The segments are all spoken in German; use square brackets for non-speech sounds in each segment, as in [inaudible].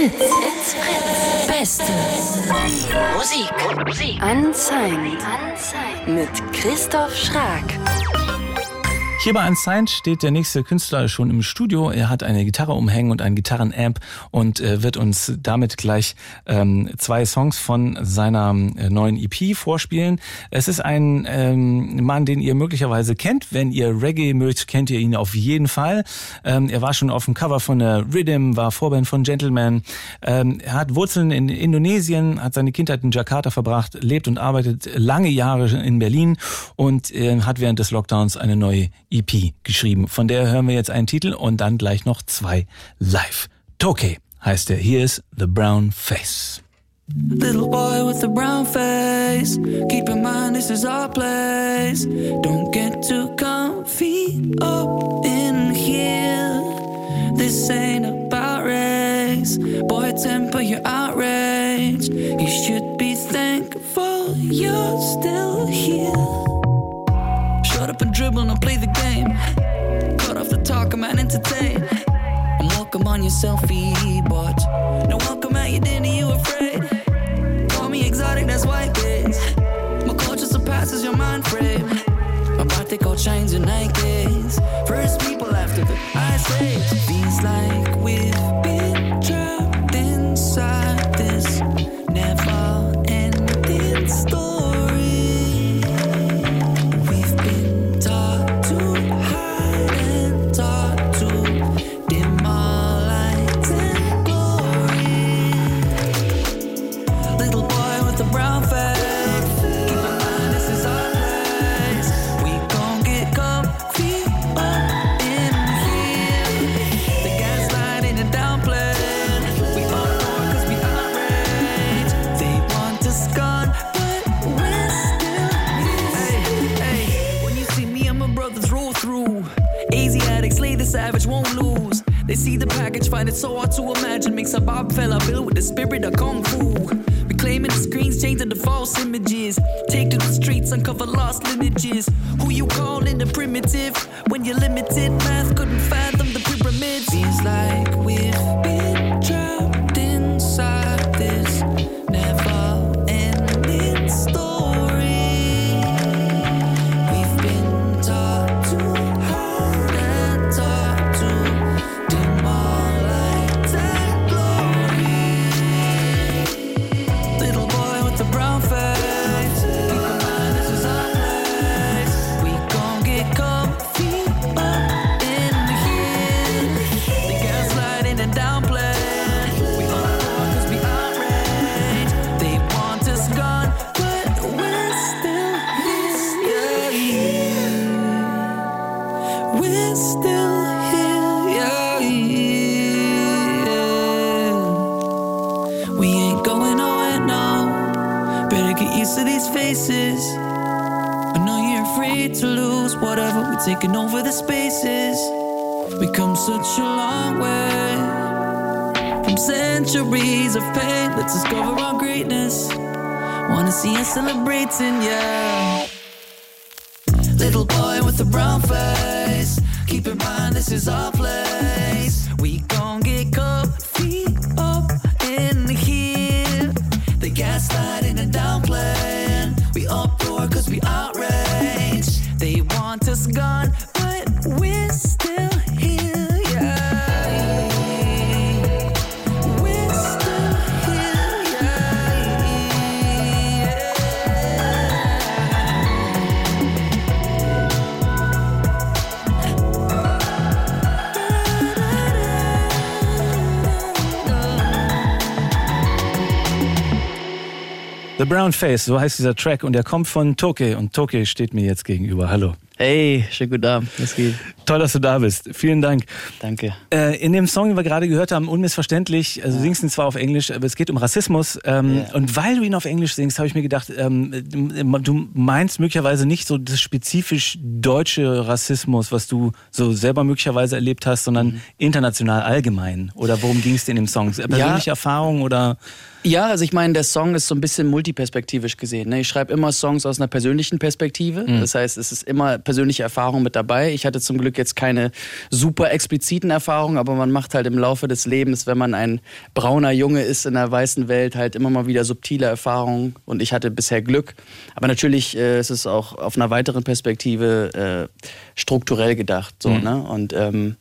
Fritz. It's Fritz. Beste Musik. Musik. Unsigned. Unsigned. Mit Christoph Schrag. Hier bei Unsigned steht der nächste Künstler schon im Studio. Er hat eine Gitarre umhängen und einen Gitarrenamp und äh, wird uns damit gleich ähm, zwei Songs von seiner äh, neuen EP vorspielen. Es ist ein ähm, Mann, den ihr möglicherweise kennt. Wenn ihr Reggae mögt, kennt ihr ihn auf jeden Fall. Ähm, er war schon auf dem Cover von der Rhythm, war Vorband von Gentleman. Ähm, er hat Wurzeln in Indonesien, hat seine Kindheit in Jakarta verbracht, lebt und arbeitet lange Jahre in Berlin und äh, hat während des Lockdowns eine neue EP geschrieben. Von der hören wir jetzt einen Titel und dann gleich noch zwei live. Toke heißt er. Hier ist The Brown Face. Little boy with the brown face. Keep in mind this is our place. Don't get too comfy up in here. This ain't about race. Boy, temper your outrage. You should be thankful you're still here. Up and dribble and play the game. Cut off the talk, I'm entertain. I'm welcome on your selfie, but no package, find it so hard to imagine. Makes a Bob fella built with the spirit of kung fu. Reclaiming the screens, changing the false images. Take to the streets, uncover lost lineages. Used to these faces. I know you're afraid to lose whatever we're taking over the spaces. We come such a long way from centuries of pain. Let's discover our greatness. Wanna see us celebrating, yeah. Little boy with a brown face. Keep in mind this is our place. We gon' get comfy The Brown Face, so heißt dieser Track und er kommt von Toke und Toke steht mir jetzt gegenüber. Hallo. Hey, schönen guten Abend. Was geht? Toll, dass du da bist. Vielen Dank. Danke. Äh, in dem Song, den wir gerade gehört haben, unmissverständlich, also du singst ihn zwar auf Englisch, aber es geht um Rassismus. Ähm, Ja. Und weil du ihn auf Englisch singst, habe ich mir gedacht, ähm, du meinst möglicherweise nicht so das spezifisch deutsche Rassismus, was du so selber möglicherweise erlebt hast, sondern Mhm. international allgemein. Oder worum ging es dir in dem Song? Persönliche Erfahrung oder? Ja, also ich meine, der Song ist so ein bisschen multiperspektivisch gesehen. Ne? Ich schreibe immer Songs aus einer persönlichen Perspektive. Das heißt, es ist immer persönliche Erfahrungen mit dabei. Ich hatte zum Glück jetzt keine super expliziten Erfahrungen, aber man macht halt im Laufe des Lebens, wenn man ein brauner Junge ist in der weißen Welt, halt immer mal wieder subtile Erfahrungen und ich hatte bisher Glück. Aber natürlich äh, ist es auch auf einer weiteren Perspektive äh, strukturell gedacht. So, mhm. ne? Und ähm,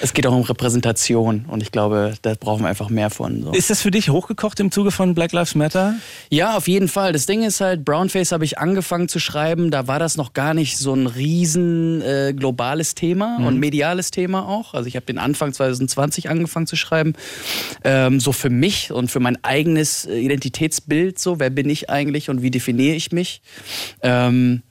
es geht auch um Repräsentation und ich glaube, da brauchen wir einfach mehr von. So. Ist das für dich hochgekocht im Zuge von Black Lives Matter? Ja, auf jeden Fall. Das Ding ist halt, Brownface habe ich angefangen zu schreiben, da war das noch gar nicht so ein riesen äh, globales Thema mhm. und mediales Thema auch. Also ich habe den Anfang 2020 angefangen zu schreiben. Ähm, so für mich und für mein eigenes äh, Identitätsbild, so wer bin ich eigentlich und wie definiere ich mich. Ähm,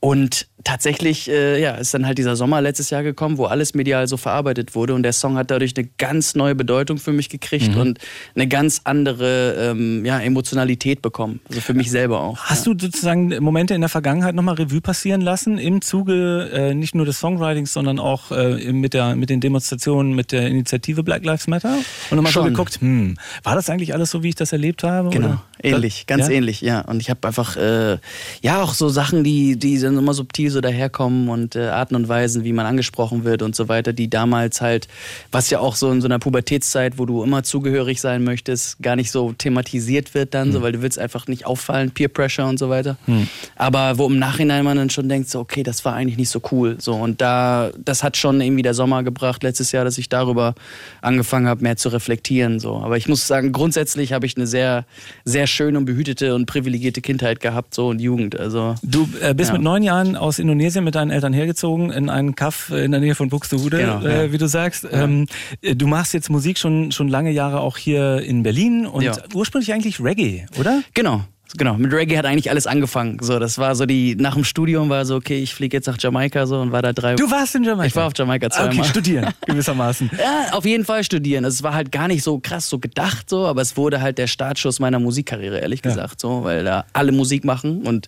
und tatsächlich äh, ja, ist dann halt dieser Sommer letztes Jahr gekommen, wo alles medial so verarbeitet wurde und der Song hat dadurch eine ganz neue Bedeutung für mich gekriegt mhm. und eine ganz andere ähm, ja, Emotionalität bekommen. Also für mich selber auch. Hast ja. du sozusagen Momente in der Vergangenheit nochmal Revue passieren lassen im Zuge äh, nicht nur des Songwritings, sondern auch äh, mit, der, mit den Demonstrationen, mit der Initiative Black Lives Matter? Und nochmal so geguckt, hm, war das eigentlich alles so, wie ich das erlebt habe? Genau, oder? ähnlich, ganz ja? ähnlich, ja. Und ich habe einfach, äh, ja, auch so Sachen, die, die sind immer subtil so daherkommen und äh, Arten und Weisen, wie man angesprochen wird und so weiter, die damals halt, was ja auch so in so einer Pubertätszeit, wo du immer zugehörig sein möchtest, gar nicht so thematisiert wird dann, hm. so, weil du willst einfach nicht auffallen, Peer Pressure und so weiter. Hm. Aber wo im Nachhinein man dann schon denkt, so, okay, das war eigentlich nicht so cool. So, und da, das hat schon irgendwie der Sommer gebracht, letztes Jahr, dass ich darüber angefangen habe, mehr zu reflektieren. So. Aber ich muss sagen, grundsätzlich habe ich eine sehr, sehr schöne und behütete und privilegierte Kindheit gehabt, so und Jugend. Also, du äh, bist ja. mit neun Jahren aus Indonesien mit deinen Eltern hergezogen in einen Kaff in der Nähe von Buxtehude, genau, äh, ja. wie du sagst. Ja. Ähm, du machst jetzt Musik schon, schon lange Jahre auch hier in Berlin und ja. ursprünglich eigentlich Reggae, oder? Genau. Genau, mit Reggae hat eigentlich alles angefangen. So, das war so die, nach dem Studium war so, okay, ich fliege jetzt nach Jamaika so und war da drei Du warst in Jamaika? Ich war auf Jamaika zweimal. Okay, studieren, [laughs] gewissermaßen. ja, auf jeden Fall studieren. Es war halt gar nicht so krass so gedacht so, aber es wurde halt der Startschuss meiner Musikkarriere, ehrlich gesagt, so, weil da alle Musik machen und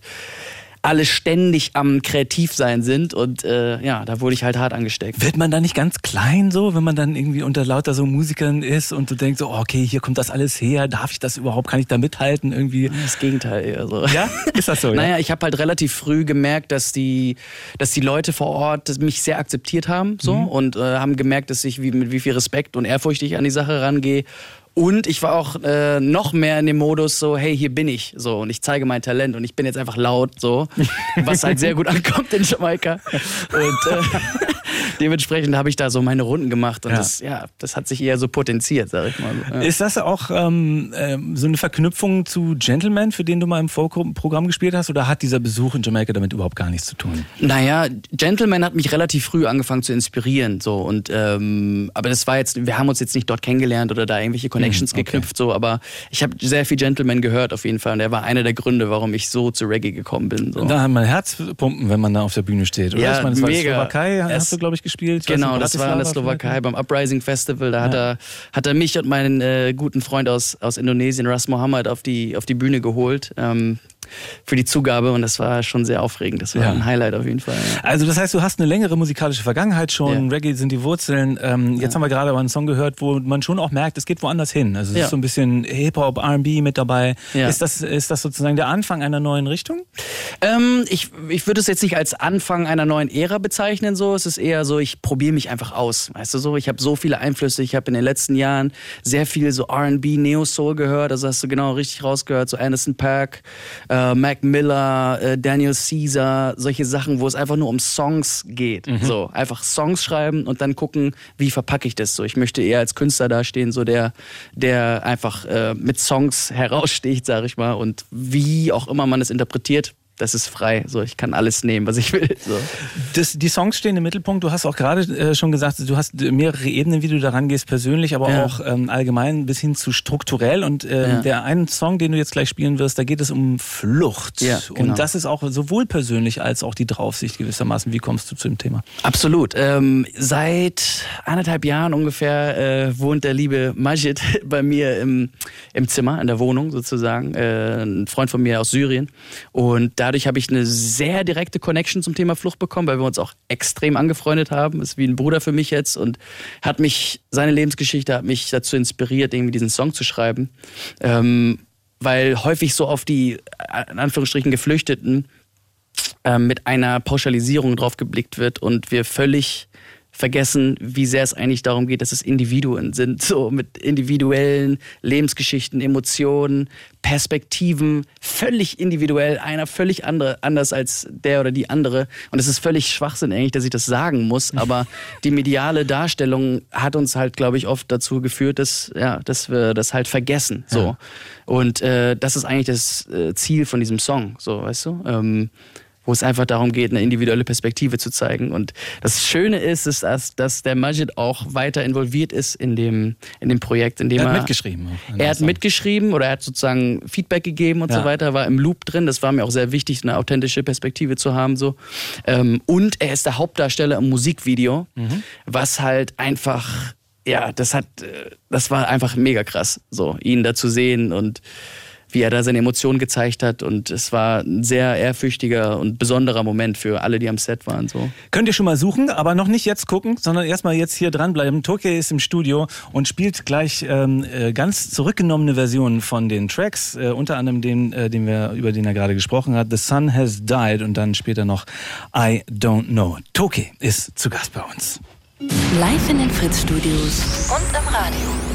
alle ständig am Kreativsein sind und äh, ja, da wurde ich halt hart angesteckt. Wird man da nicht ganz klein so, wenn man dann irgendwie unter lauter so Musikern ist und du denkst so, oh, okay, hier kommt das alles her, darf ich das überhaupt, kann ich da mithalten irgendwie? Das Gegenteil eher so. Ja? Ist das so? ja? Naja, ich habe halt relativ früh gemerkt, dass die, dass die Leute vor Ort mich sehr akzeptiert haben so mhm. und äh, haben gemerkt, dass ich wie, mit wie viel Respekt und Ehrfurcht ich an die Sache rangehe und ich war auch äh, noch mehr in dem Modus so, hey, hier bin ich so und ich zeige mein Talent und ich bin jetzt einfach laut so, was halt sehr gut [laughs] ankommt in Jamaika. Und äh, dementsprechend habe ich da so meine Runden gemacht und ja. das, ja, das hat sich eher so potenziert, sag ich mal. Ja. Ist das auch ähm, äh, so eine Verknüpfung zu Gentleman, für den du mal im Vorprogramm gespielt hast, oder hat dieser Besuch in Jamaika damit überhaupt gar nichts zu tun? Naja, Gentleman hat mich relativ früh angefangen zu inspirieren, so und ähm, aber das war jetzt, wir haben uns jetzt nicht dort kennengelernt oder da irgendwelche Connections hm, okay. geknüpft, so, aber ich habe sehr viel Gentleman gehört auf jeden Fall und er war einer der Gründe, warum ich so zu Reggae gekommen bin. So. Da hat man Herzpumpen, wenn man da auf der Bühne steht, oder? Ja, ich meine, das war mega. Slowakei, hast du glaube ich gespielt. Genau, das war in der Slowakei beim Uprising Festival. Da ja. hat er hat er mich und meinen äh, guten Freund aus aus Indonesien, Ras Mohammed, auf die auf die Bühne geholt. Ähm, für die Zugabe und das war schon sehr aufregend. Das war ja. ein Highlight auf jeden Fall. Ja. Also das heißt, du hast eine längere musikalische Vergangenheit schon. Ja. Reggae sind die Wurzeln. Ähm, jetzt haben wir gerade aber einen Song gehört, wo man schon auch merkt, es geht woanders hin. Also es ist so ein bisschen Hip-Hop, R&B mit dabei. Ist, das, ist das sozusagen der Anfang einer neuen Richtung? Ähm, ich ich würde es jetzt nicht als Anfang einer neuen Ära bezeichnen. So, Es ist eher so, ich probiere mich einfach aus. Weißt du so, ich habe so viele Einflüsse. Ich habe in den letzten Jahren sehr viel so R&B, Neo-Soul gehört. Also hast du genau richtig rausgehört. So Anderson Pack, äh, Mac Miller, äh, Daniel Caesar, solche Sachen, wo es einfach nur um Songs geht. Mhm. So, einfach Songs schreiben und dann gucken, wie verpacke ich das so. Ich möchte eher als Künstler dastehen, so der, der einfach äh, mit Songs [laughs] heraussticht, sag ich mal. Und wie auch immer man es interpretiert, das ist frei. So, ich kann alles nehmen, was ich will. So. Das, die Songs stehen im Mittelpunkt. Du hast auch gerade äh, schon gesagt, du hast mehrere Ebenen, wie du da rangehst, persönlich, aber ja. auch ähm, allgemein bis hin zu strukturell. Und äh, ja. der einen Song, den du jetzt gleich spielen wirst, da geht es um Flucht. Ja, genau. Und das ist auch sowohl persönlich als auch die Draufsicht gewissermaßen. Wie kommst du zu dem Thema? Absolut. Ähm, seit anderthalb Jahren ungefähr äh, wohnt der liebe Majid [laughs] bei mir im, im Zimmer, in der Wohnung sozusagen. Äh, ein Freund von mir aus Syrien. Und dadurch habe ich eine sehr direkte Connection zum Thema Flucht bekommen, weil wir uns auch extrem angefreundet haben. Ist wie ein Bruder für mich jetzt und hat mich, seine Lebensgeschichte hat mich dazu inspiriert, irgendwie diesen Song zu schreiben. Ähm, weil häufig so auf die, in Anführungsstrichen, Geflüchteten äh, mit einer Pauschalisierung drauf geblickt wird und wir völlig vergessen, wie sehr es eigentlich darum geht, dass es Individuen sind, so mit individuellen Lebensgeschichten, Emotionen, Perspektiven, völlig individuell, einer völlig andere, anders als der oder die andere. Und es ist völlig Schwachsinn eigentlich, dass ich das sagen muss, [laughs] aber die mediale Darstellung hat uns halt, glaube ich, oft dazu geführt, dass, ja, dass wir das halt vergessen. So. Ja. Und äh, das ist eigentlich das äh, Ziel von diesem Song, so, weißt du? Ähm, wo es einfach darum geht, eine individuelle Perspektive zu zeigen. Und das Schöne ist, ist dass, dass der Majid auch weiter involviert ist in dem, in dem Projekt, in dem er hat er, mitgeschrieben. Er hat mitgeschrieben oder er hat sozusagen Feedback gegeben und ja. so weiter, war im Loop drin. Das war mir auch sehr wichtig, eine authentische Perspektive zu haben. So. Ähm, und er ist der Hauptdarsteller im Musikvideo, mhm. was halt einfach, ja, das hat, äh, das war einfach mega krass, so ihn da zu sehen und wie er da seine Emotionen gezeigt hat. Und es war ein sehr ehrfürchtiger und besonderer Moment für alle, die am Set waren. So. Könnt ihr schon mal suchen, aber noch nicht jetzt gucken, sondern erstmal jetzt hier dranbleiben. Tokyo ist im Studio und spielt gleich ähm, äh, ganz zurückgenommene Versionen von den Tracks, äh, unter anderem den, äh, den wir, über den er gerade gesprochen hat, The Sun Has Died und dann später noch I Don't Know. Tokyo ist zu Gast bei uns. Live in den Fritz-Studios und im Radio.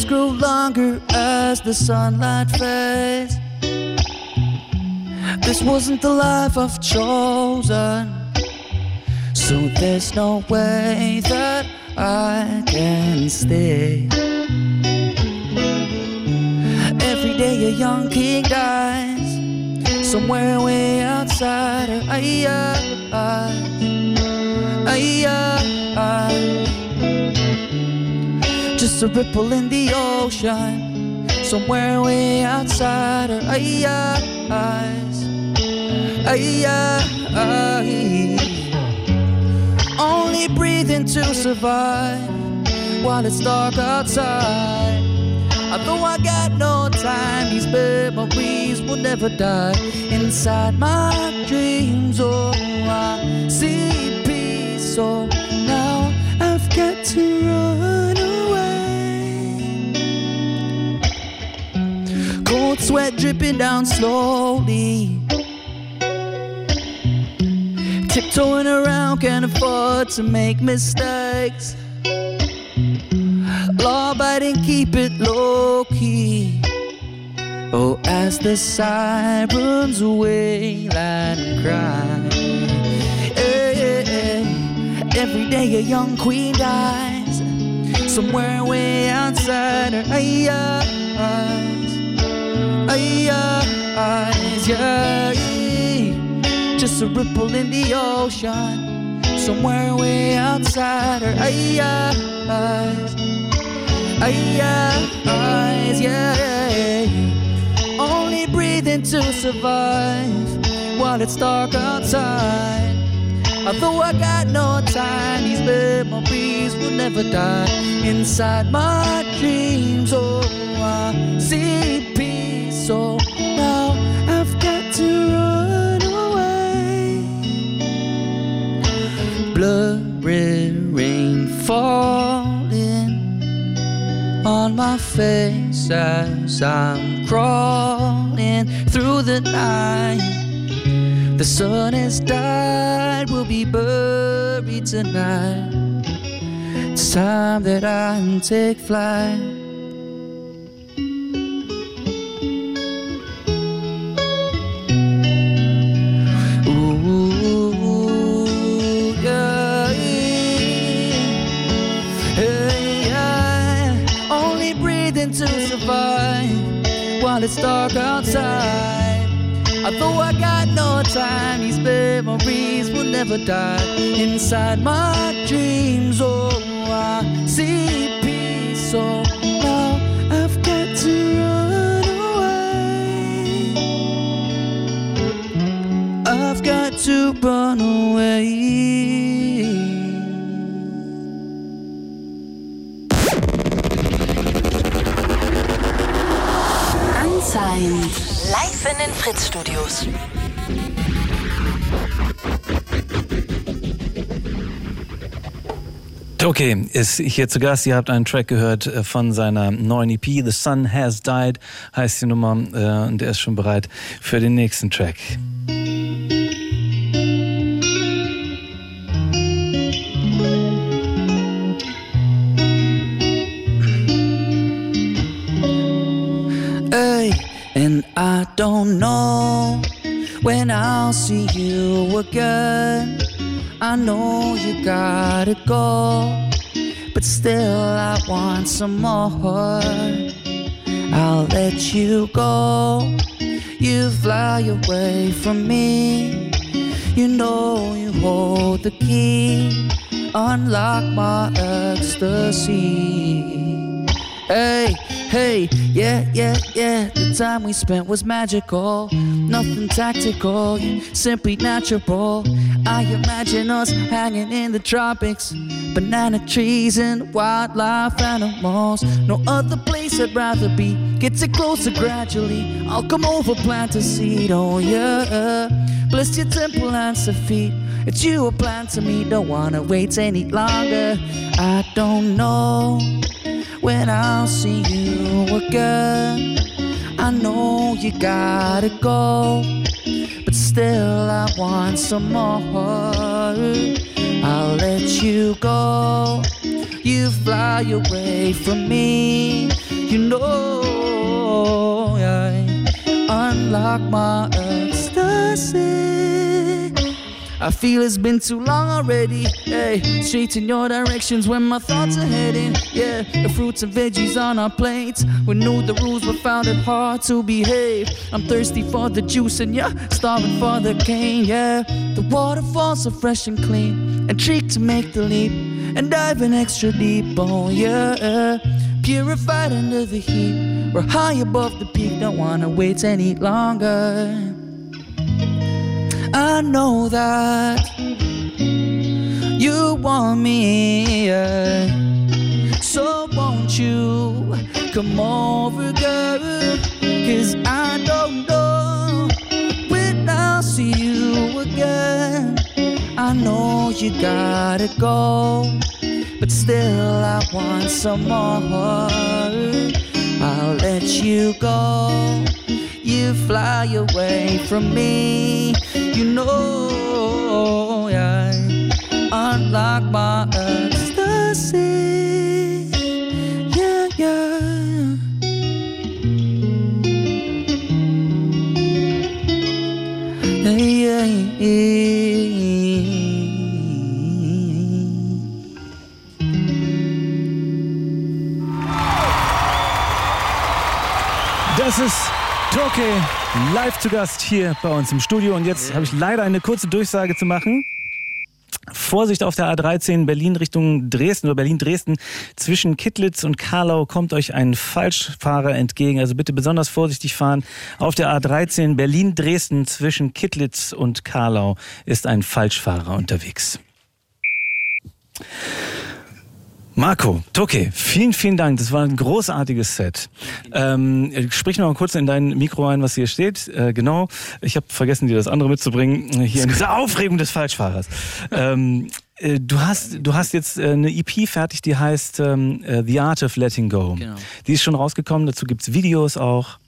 Shadows grow longer as the sunlight fades. This wasn't the life I've chosen. So there's no way that I can stay. Every day a young king dies somewhere way outside of her eyes, Just a ripple in the ocean, somewhere way outside our eyes. Only breathing to survive while it's dark outside. Although I got no time, these memories will never die. Inside my dreams, oh, I see peace. So sweat dripping down slowly. Tiptoeing around, can't afford to make mistakes law abiding, keep it low key. Oh, as the sirens wail and cry. Hey, hey, hey. Every day a young queen dies, somewhere way outside her eyes. Eyes, yeah. Just a ripple in the ocean, somewhere way outside her eyes eyes, yeah. Only breathing to survive while it's dark outside. Although I got no time, these memories will never die. Inside my dreams, oh, I see. So now I've got to run away. Blurry rain falling on my face as I'm crawling through the night. The sun has died, we'll be buried tonight. It's time that I take flight. It's dark outside. Although I got no time, these memories will never die. Inside my dreams, oh, I see peace. So now I've got to run away. I've got to run away. Unsigned. Live in den Fritz-Studios. Okay, ist hier zu Gast. Ihr habt einen Track gehört äh, von seiner neuen EP, The Sun Has Died, heißt die Nummer, äh, und er ist schon bereit für den nächsten Track. When I'll see you again. I know you gotta go, but still I want some more. I'll let you go. You fly away from me. You know you hold the key. Unlock my ecstasy. Hey, hey, yeah, yeah, yeah. The time we spent was magical. Nothing tactical, simply natural. I imagine us hanging in the tropics. Banana trees and wildlife animals. No other place I'd rather be. Get it closer gradually. I'll come over, plant a seed. Oh, yeah. Bless your temple and feet. It's you a plan to me. Don't wanna wait any longer. I don't know when I'll see you again. I know you gotta go, but still I want some more. I'll let you go. You fly away from me. You know I unlock my ecstasy. I feel it's been too long already. Hey, straight in your directions when my thoughts are heading. Yeah, the fruits and veggies on our plates. We knew the rules, but found it hard to behave. I'm thirsty for the juice and yeah, starving for the cane. Yeah, the waterfalls are fresh and clean. Intrigued to make the leap and dive in extra deep. Oh yeah, purified under the heat. We're high above the peak. Don't wanna wait any longer. I know that you want me, so won't you come over, girl? Cause I don't know when I'll see you again. I know you gotta go, but still I want some more. I'll let you go. You fly away from me. You know I unlock my ecstasy. Das ist Toke live zu Gast hier bei uns im Studio. Und jetzt habe ich leider eine kurze Durchsage zu machen. Vorsicht auf der A13 Berlin Richtung Dresden oder Berlin-Dresden. Zwischen Kittlitz und Karlau kommt euch ein Falschfahrer entgegen. Also bitte besonders vorsichtig fahren. Auf der A13 Berlin-Dresden zwischen Kittlitz und Karlau ist ein Falschfahrer unterwegs. Marco, Toke, vielen, vielen Dank. Das war ein großartiges Set. Ähm, sprich noch mal kurz in dein Mikro ein, was hier steht. Äh, genau. Ich habe vergessen, dir das andere mitzubringen. Hier in dieser Aufregung des Falschfahrers. Ähm, äh, du hast, du hast jetzt äh, eine EP fertig, die heißt ähm, äh, The Art of Letting Go. Genau. Die ist schon rausgekommen. Dazu gibt's Videos auch.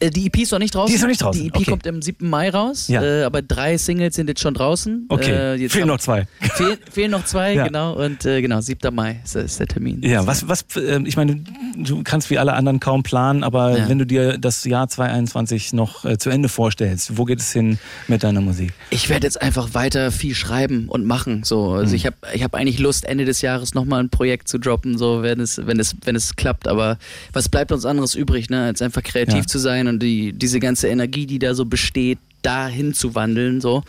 Äh, Die EP ist noch nicht draußen. Die ist noch nicht draußen, Die EP okay. kommt am 7. Mai raus. Ja. Äh, aber drei Singles sind jetzt schon draußen. Okay, Äh, fehlen noch zwei. Fehl, fehlen noch zwei, [laughs] Ja. genau. Und äh, genau, 7. Mai ist, ist der Termin. Ja, was, was, äh, ich meine, du kannst wie alle anderen kaum planen, aber Ja. wenn du dir das Jahr 2021 noch äh, zu Ende vorstellst, wo geht es hin mit deiner Musik? Ich werde jetzt einfach weiter viel schreiben und machen. So, also Mhm. ich habe ich hab eigentlich Lust, Ende des Jahres nochmal ein Projekt zu droppen, so wenn es, wenn es, wenn es klappt. Aber was bleibt uns anderes übrig, ne, als einfach kreativ zu sein und die, diese ganze Energie, die da so besteht, dahin zu wandeln. So.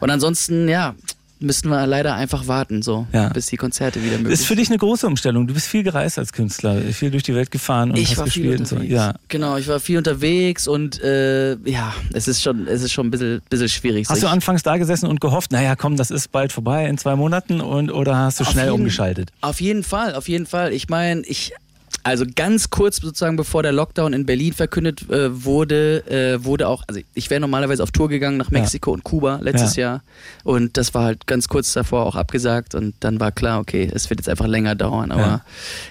Und ansonsten, ja, müssen wir leider einfach warten, so, Ja. bis die Konzerte wieder möglich Das ist für dich eine große Umstellung. Du bist viel gereist als Künstler, viel durch die Welt gefahren und ich hast war viel gespielt und so. Ja. Genau, ich war viel unterwegs und äh, ja, es ist schon, es ist schon ein bisschen, bisschen schwierig. Hast sich- du anfangs da gesessen und gehofft, naja, komm, das ist bald vorbei in zwei Monaten und oder hast du Auf schnell jeden- umgeschaltet? Auf jeden Fall, auf jeden Fall. Ich meine, ich Also ganz kurz sozusagen bevor der Lockdown in Berlin verkündet äh, wurde, äh, wurde auch, also ich wäre normalerweise auf Tour gegangen nach Mexiko ja. und Kuba letztes ja. Jahr und das war halt ganz kurz davor auch abgesagt und dann war klar, okay, es wird jetzt einfach länger dauern, aber ja.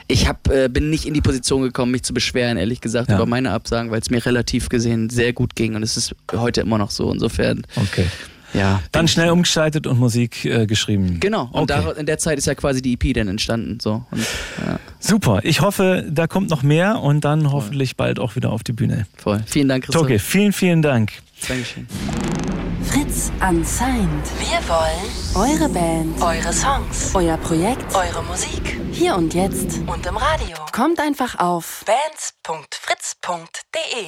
ich hab, äh, bin nicht in die Position gekommen, mich zu beschweren, ehrlich gesagt, über meine Absagen, weil es mir relativ gesehen sehr gut ging und es ist heute immer noch so, insofern. Okay. Ja. Dann schnell umgeschaltet und Musik äh, geschrieben. Genau. Und okay. da, in der Zeit ist ja quasi die EP dann entstanden. So. Und, ja. Super. Ich hoffe, da kommt noch mehr und dann Voll. hoffentlich bald auch wieder auf die Bühne. Voll. Vielen Dank, Christoph. Okay, vielen, vielen Dank. Dankeschön. Fritz unsigned. Wir wollen eure Band, eure Songs, euer Projekt, eure Musik. Hier und jetzt und im Radio. Kommt einfach auf bands.fritz.de.